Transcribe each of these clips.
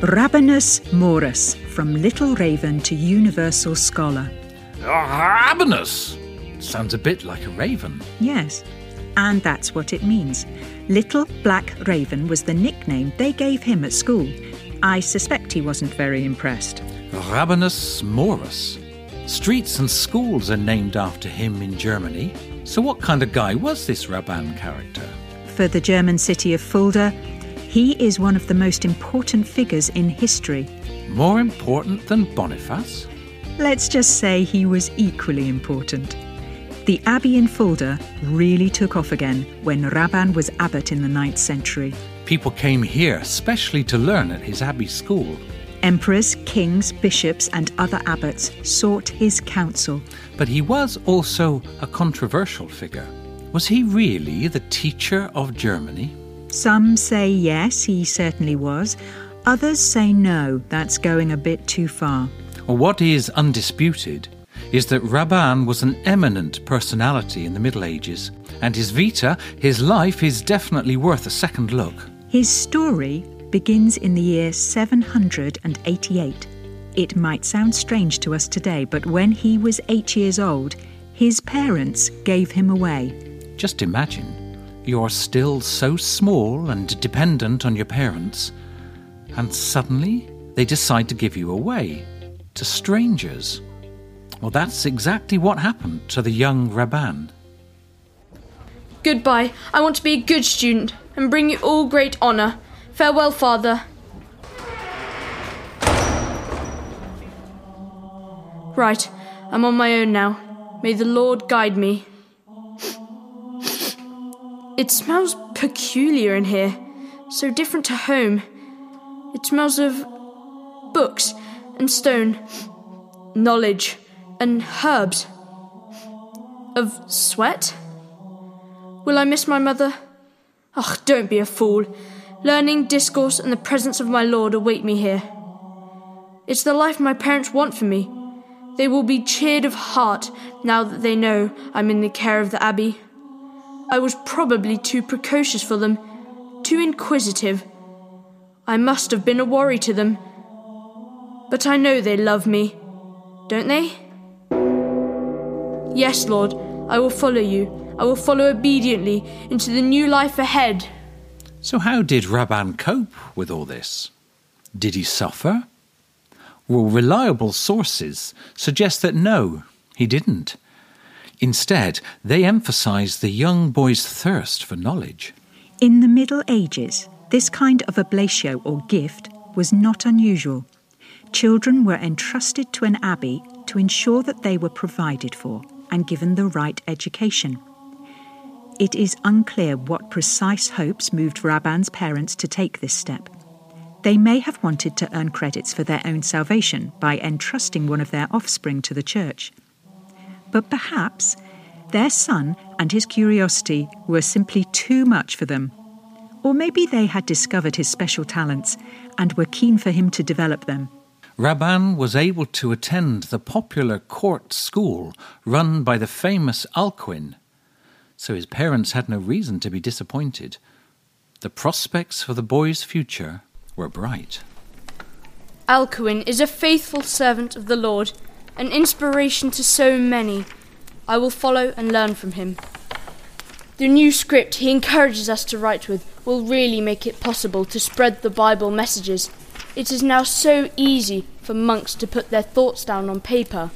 Rabanus Maurus, from little raven to universal scholar. Rabanus! Sounds a bit like a raven. Yes, and that's what it means. Little Black Raven was the nickname they gave him at school. I suspect he wasn't very impressed. Rabanus Maurus. Streets and schools are named after him in Germany. So, what kind of guy was this Raban character? For the German city of Fulda, he is one of the most important figures in history. More important than Boniface? Let's just say he was equally important. The abbey in Fulda really took off again when Raban was abbot in the 9th century. People came here specially to learn at his abbey school. Emperors, kings, bishops, and other abbots sought his counsel. But he was also a controversial figure. Was he really the teacher of Germany? Some say yes, he certainly was. Others say no, that's going a bit too far. Well, what is undisputed is that Raban was an eminent personality in the Middle Ages, and his vita, his life, is definitely worth a second look. His story begins in the year 788. It might sound strange to us today, but when he was eight years old, his parents gave him away. Just imagine, you're still so small and dependent on your parents, and suddenly they decide to give you away to strangers. Well, that's exactly what happened to the young Raban. Goodbye. I want to be a good student and bring you all great honour. Farewell, father. Right, I'm on my own now. May the Lord guide me. It smells peculiar in here, so different to home. It smells of books and stone, knowledge and herbs. Of sweat? Will I miss my mother? Ach, don't be a fool. Learning, discourse, and the presence of my Lord await me here. It's the life my parents want for me. They will be cheered of heart now that they know I'm in the care of the Abbey. I was probably too precocious for them, too inquisitive. I must have been a worry to them. But I know they love me, don't they? Yes, Lord, I will follow you. I will follow obediently into the new life ahead. So, how did Raban cope with all this? Did he suffer? Well, reliable sources suggest that no, he didn't. Instead, they emphasize the young boy's thirst for knowledge. In the Middle Ages, this kind of oblatio or gift was not unusual. Children were entrusted to an abbey to ensure that they were provided for and given the right education. It is unclear what precise hopes moved Raban's parents to take this step. They may have wanted to earn credits for their own salvation by entrusting one of their offspring to the church. But perhaps their son and his curiosity were simply too much for them. Or maybe they had discovered his special talents and were keen for him to develop them. Raban was able to attend the popular court school run by the famous Alcuin, so his parents had no reason to be disappointed. The prospects for the boy's future were bright. Alcuin is a faithful servant of the Lord, an inspiration to so many. I will follow and learn from him. The new script he encourages us to write with will really make it possible to spread the Bible messages. It is now so easy for monks to put their thoughts down on paper.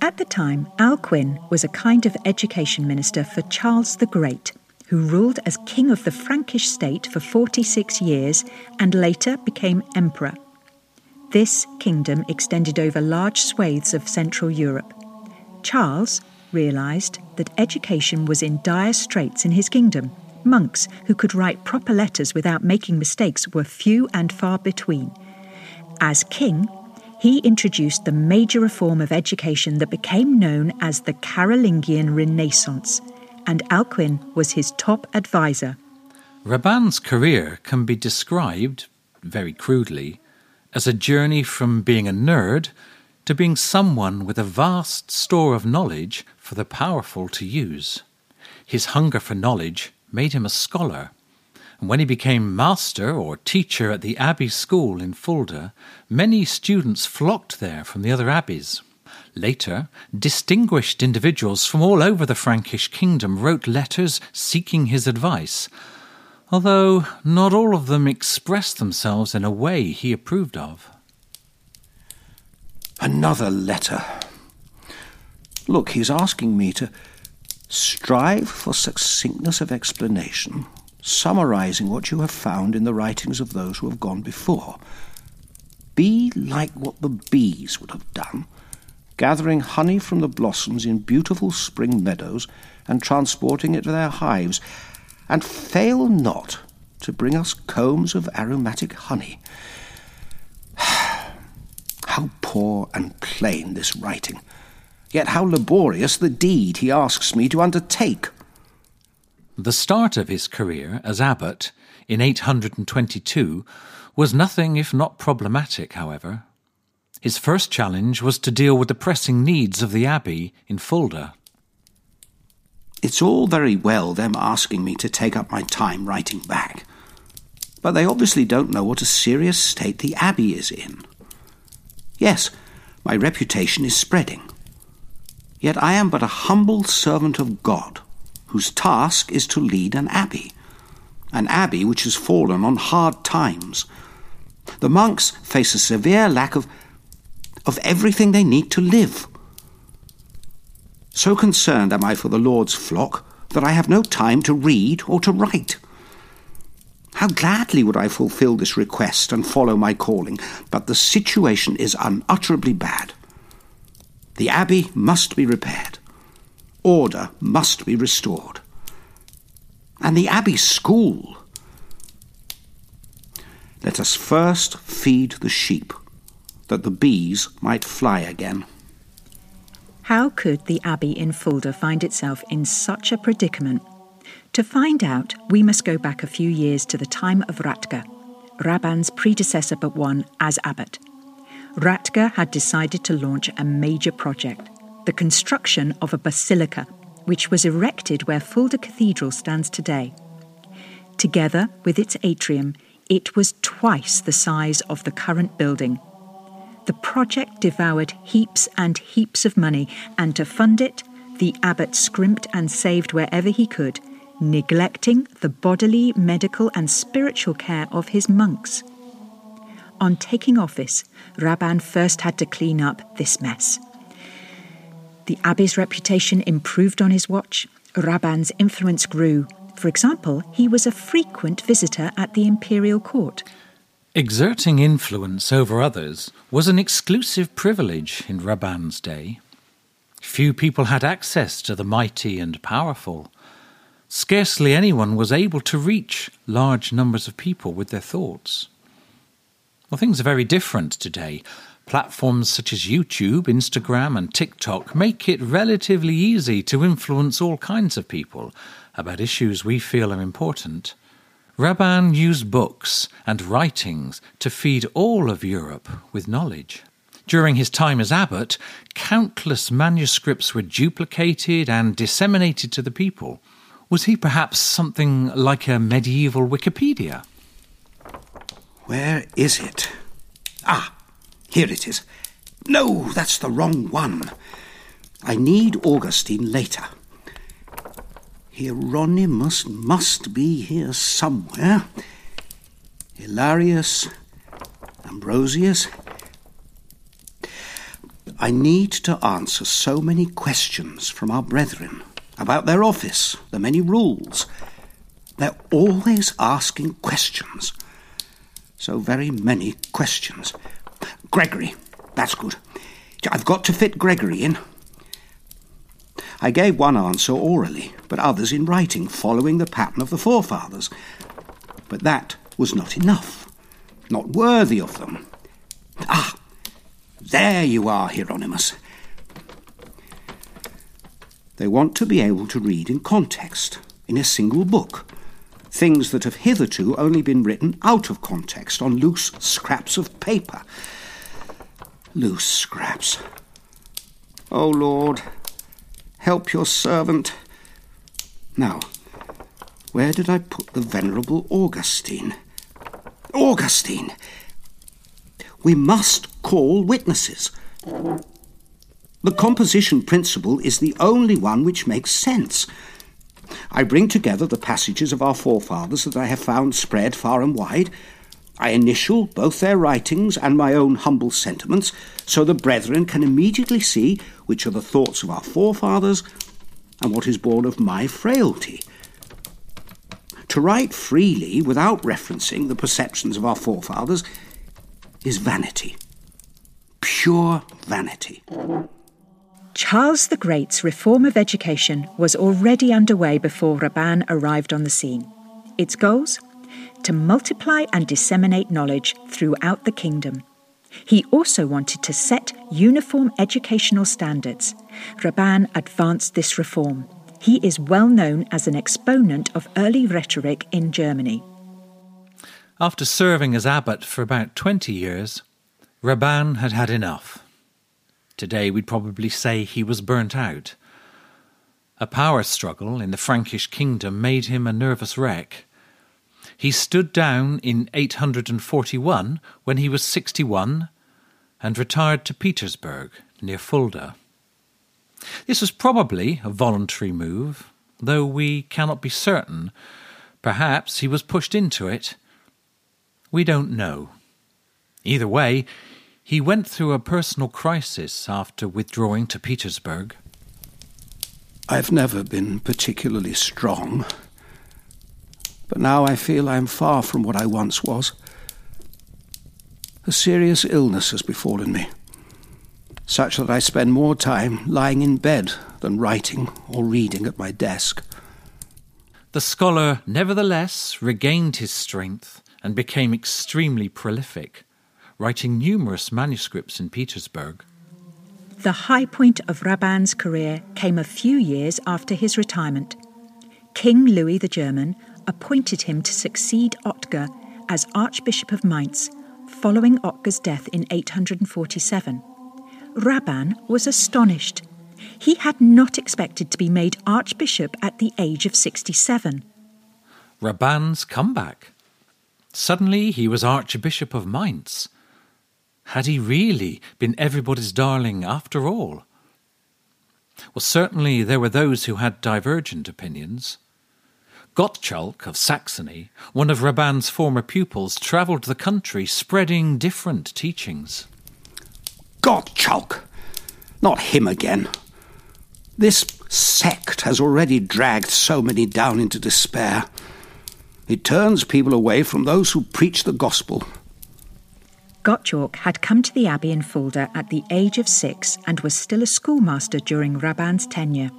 At the time, Alcuin was a kind of education minister for Charles the Great, who ruled as king of the Frankish state for 46 years and later became emperor. This kingdom extended over large swathes of Central Europe. Charles realised that education was in dire straits in his kingdom. Monks who could write proper letters without making mistakes were few and far between. As king, he introduced the major reform of education that became known as the Carolingian Renaissance, and Alcuin was his top advisor. Raban's career can be described, very crudely, as a journey from being a nerd to being someone with a vast store of knowledge for the powerful to use. His hunger for knowledge made him a scholar, and when he became master or teacher at the abbey school in Fulda, many students flocked there from the other abbeys. Later, distinguished individuals from all over the Frankish kingdom wrote letters seeking his advice, although not all of them expressed themselves in a way he approved of. Another letter. Look, he's asking me to strive for succinctness of explanation, summarizing what you have found in the writings of those who have gone before. Be like what the bees would have done gathering honey from the blossoms in beautiful spring meadows and transporting it to their hives, and fail not to bring us combs of aromatic honey. how poor and plain this writing, yet how laborious the deed he asks me to undertake. The start of his career as abbot in 822 was nothing if not problematic, however. His first challenge was to deal with the pressing needs of the abbey in Fulda. It's all very well them asking me to take up my time writing back, but they obviously don't know what a serious state the abbey is in. Yes, my reputation is spreading. Yet I am but a humble servant of God, whose task is to lead an abbey, an abbey which has fallen on hard times. The monks face a severe lack of of everything they need to live. So concerned am I for the Lord's flock that I have no time to read or to write. How gladly would I fulfill this request and follow my calling, but the situation is unutterably bad. The abbey must be repaired. Order must be restored. And the abbey school. Let us first feed the sheep that the bees might fly again. How could the abbey in Fulda find itself in such a predicament? To find out, we must go back a few years to the time of Ratger, Raban's predecessor but one as abbot. Ratger had decided to launch a major project, the construction of a basilica, which was erected where Fulda Cathedral stands today. Together with its atrium, it was twice the size of the current building the project devoured heaps and heaps of money, and to fund it, the abbot scrimped and saved wherever he could, neglecting the bodily, medical, and spiritual care of his monks. On taking office, Raban first had to clean up this mess. The abbey's reputation improved on his watch. Raban's influence grew. For example, he was a frequent visitor at the imperial court. Exerting influence over others was an exclusive privilege in Raban's day. Few people had access to the mighty and powerful. Scarcely anyone was able to reach large numbers of people with their thoughts. Well, things are very different today. Platforms such as YouTube, Instagram, and TikTok make it relatively easy to influence all kinds of people about issues we feel are important. Raban used books and writings to feed all of Europe with knowledge. During his time as abbot, countless manuscripts were duplicated and disseminated to the people. Was he perhaps something like a medieval Wikipedia? Where is it? Ah, here it is. No, that's the wrong one. I need Augustine later. Hieronymus must be here somewhere. Hilarius, Ambrosius. I need to answer so many questions from our brethren about their office, the many rules. They're always asking questions. So very many questions. Gregory, that's good. I've got to fit Gregory in. I gave one answer orally, but others in writing, following the pattern of the forefathers. But that was not enough, not worthy of them. Ah, there you are, Hieronymus. They want to be able to read in context, in a single book, things that have hitherto only been written out of context on loose scraps of paper. Loose scraps. Oh, Lord, help your servant. Now, Where did I put the venerable Augustine? Augustine! We must call witnesses. The composition principle is the only one which makes sense. I bring together the passages of our forefathers that I have found spread far and wide. I initial both their writings and my own humble sentiments, so the brethren can immediately see which are the thoughts of our forefathers and what is born of my frailty. To write freely without referencing the perceptions of our forefathers is vanity. Pure vanity. Charles the Great's reform of education was already underway before Raban arrived on the scene. Its goals? To multiply and disseminate knowledge throughout the kingdom. He also wanted to set uniform educational standards. Raban advanced this reform. He is well known as an exponent of early rhetoric in Germany. After serving as abbot for about 20 years, Raban had had enough. Today we'd probably say he was burnt out. A power struggle in the Frankish kingdom made him a nervous wreck. He stood down in 841 when he was 61 and retired to Petersberg near Fulda. This was probably a voluntary move, though we cannot be certain. Perhaps he was pushed into it. We don't know. Either way, he went through a personal crisis after withdrawing to Petersberg. I've never been particularly strong, but now I feel I am far from what I once was. A serious illness has befallen me, such that I spend more time lying in bed than writing or reading at my desk. The scholar nevertheless regained his strength and became extremely prolific writing numerous manuscripts in Petersberg. The high point of Raban's career came a few years after his retirement. King Louis the German appointed him to succeed Otger as Archbishop of Mainz following Otger's death in 847. Raban was astonished. He had not expected to be made Archbishop at the age of 67. Raban's comeback. Suddenly he was Archbishop of Mainz. Had he really been everybody's darling after all? Well, certainly there were those who had divergent opinions. Gottschalk of Saxony, one of Raban's former pupils, travelled the country spreading different teachings. Gottschalk! Not him again. This sect has already dragged so many down into despair. It turns people away from those who preach the gospel Gottschalk had come to the abbey in Fulda at the age of six and was still a schoolmaster during Raban's tenure.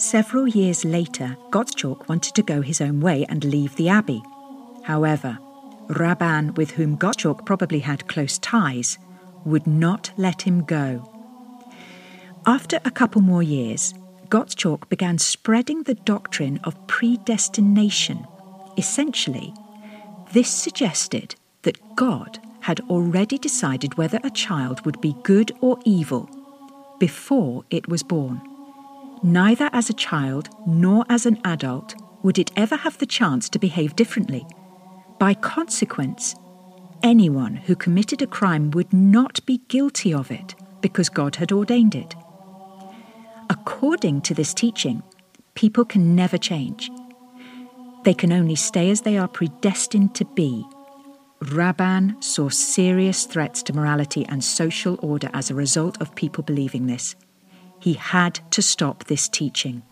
Several years later, Gottschalk wanted to go his own way and leave the abbey. However, Raban, with whom Gottschalk probably had close ties, would not let him go. After a couple more years, Gottschalk began spreading the doctrine of predestination. Essentially, this suggested that God had already decided whether a child would be good or evil before it was born. Neither as a child nor as an adult would it ever have the chance to behave differently. By consequence, anyone who committed a crime would not be guilty of it because God had ordained it. According to this teaching, people can never change. They can only stay as they are predestined to be Raban saw serious threats to morality and social order as a result of people believing this. He had to stop this teaching.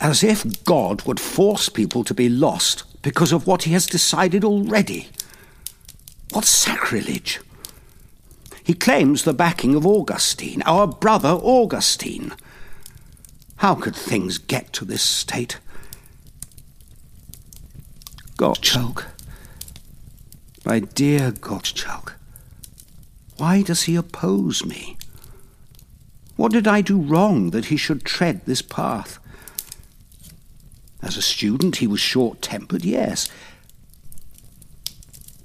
As if God would force people to be lost because of what he has decided already. What sacrilege! He claims the backing of Augustine, our brother Augustine. How could things get to this state? Gottschalk. My dear Gottschalk, why does he oppose me? What did I do wrong that he should tread this path? As a student, he was short tempered, yes,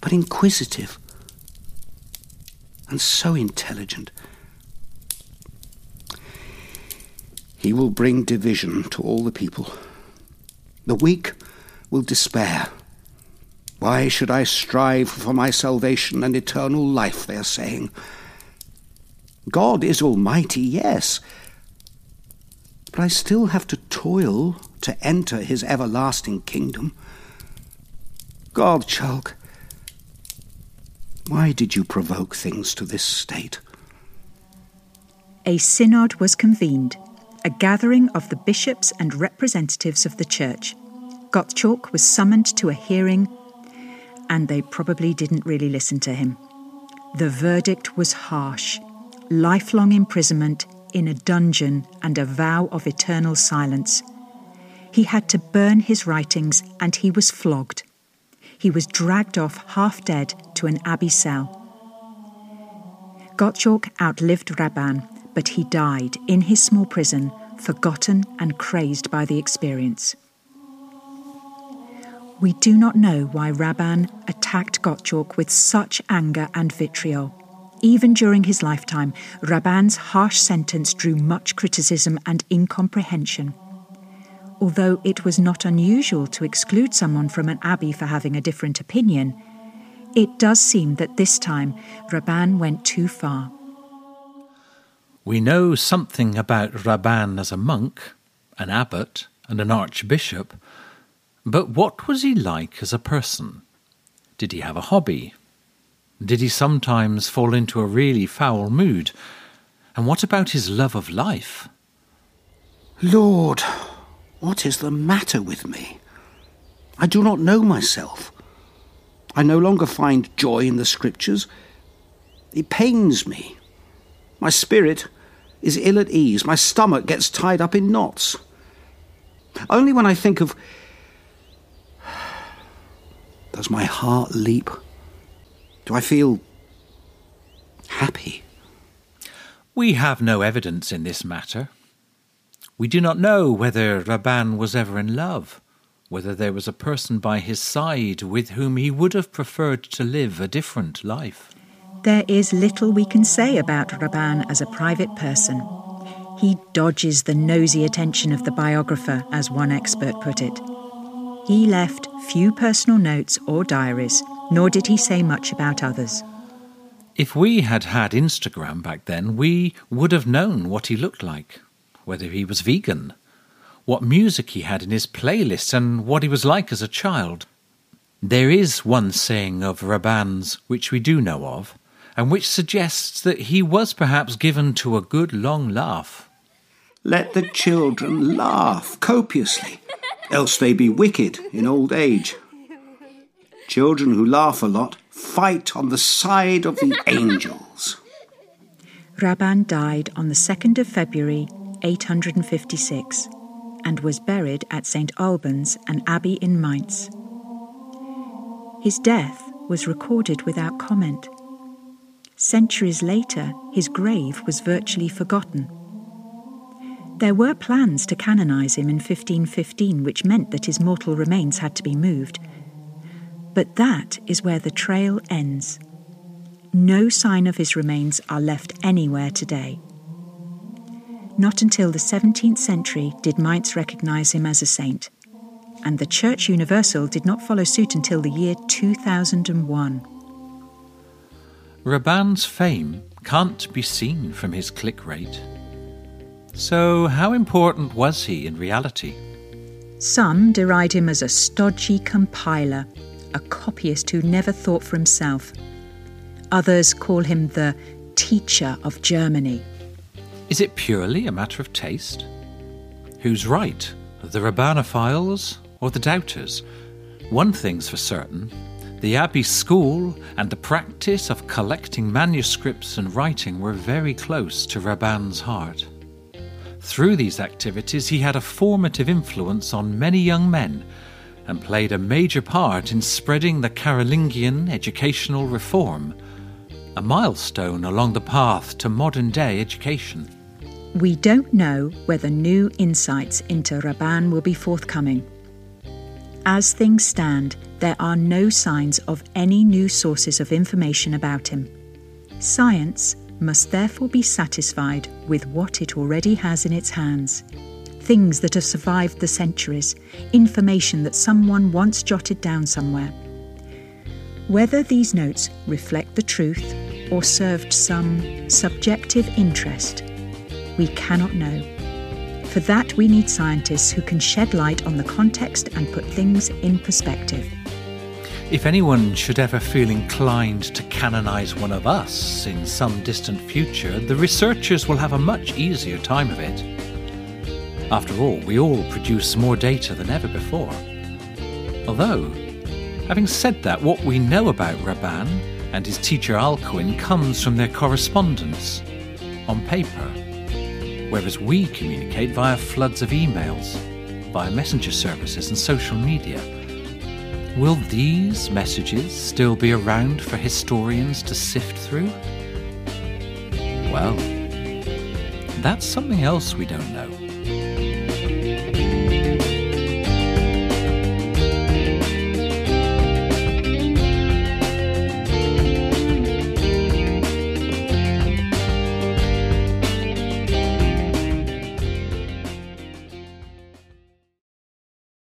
but inquisitive and so intelligent. He will bring division to all the people. The weak will despair. Why should I strive for my salvation and eternal life, they are saying. God is almighty, yes, but I still have to toil to enter his everlasting kingdom. Gottschalk, why did you provoke things to this state? A synod was convened, a gathering of the bishops and representatives of the church. Gottschalk was summoned to a hearing, and they probably didn't really listen to him. The verdict was harsh lifelong imprisonment in a dungeon and a vow of eternal silence. He had to burn his writings and he was flogged. He was dragged off half dead to an abbey cell. Gottschalk outlived Raban, but he died in his small prison, forgotten and crazed by the experience. We do not know why Raban attacked Gottschalk with such anger and vitriol. Even during his lifetime, Raban's harsh sentence drew much criticism and incomprehension. Although it was not unusual to exclude someone from an abbey for having a different opinion, it does seem that this time Raban went too far. We know something about Raban as a monk, an abbot, and an archbishop, but what was he like as a person? Did he have a hobby? Did he sometimes fall into a really foul mood? And what about his love of life? Lord, what is the matter with me? I do not know myself. I no longer find joy in the scriptures. It pains me. My spirit is ill at ease. My stomach gets tied up in knots. Only when I think of. Does my heart leap? Do I feel happy? We have no evidence in this matter. We do not know whether Raban was ever in love, whether there was a person by his side with whom he would have preferred to live a different life. There is little we can say about Raban as a private person. He dodges the nosy attention of the biographer, as one expert put it. He left few personal notes or diaries, nor did he say much about others. If we had had Instagram back then, we would have known what he looked like, whether he was vegan, what music he had in his playlist, and what he was like as a child. There is one saying of Raban's which we do know of, and which suggests that he was perhaps given to a good long laugh. Let the children laugh copiously, else they be wicked in old age. Children who laugh a lot fight on the side of the angels. Raban died on the 2nd of February 856 and was buried at St. Albans, an abbey in Mainz. His death was recorded without comment. Centuries later, his grave was virtually forgotten. There were plans to canonize him in 1515, which meant that his mortal remains had to be moved, but that is where the trail ends. No sign of his remains are left anywhere today. Not until the 17th century did Mainz recognize him as a saint, and the Church Universal did not follow suit until the year 2001. Raban's fame can't be seen from his click rate. So, how important was he in reality? Some deride him as a stodgy compiler a copyist who never thought for himself. Others call him the teacher of Germany. Is it purely a matter of taste? Who's right, the Rabanophiles or the doubters? One thing's for certain the Abbey School and the practice of collecting manuscripts and writing were very close to Raban's heart. Through these activities, he had a formative influence on many young men and played a major part in spreading the Carolingian educational reform, a milestone along the path to modern day education. We don't know whether new insights into Raban will be forthcoming. As things stand, there are no signs of any new sources of information about him. Science must therefore be satisfied with what it already has in its hands things that have survived the centuries, information that someone once jotted down somewhere. Whether these notes reflect the truth or served some subjective interest, we cannot know. For that, we need scientists who can shed light on the context and put things in perspective. If anyone should ever feel inclined to canonize one of us in some distant future, the researchers will have a much easier time of it. After all, we all produce more data than ever before. Although, having said that, what we know about Raban and his teacher Alcuin comes from their correspondence on paper, whereas we communicate via floods of emails, via messenger services and social media. Will these messages still be around for historians to sift through? Well, that's something else we don't know.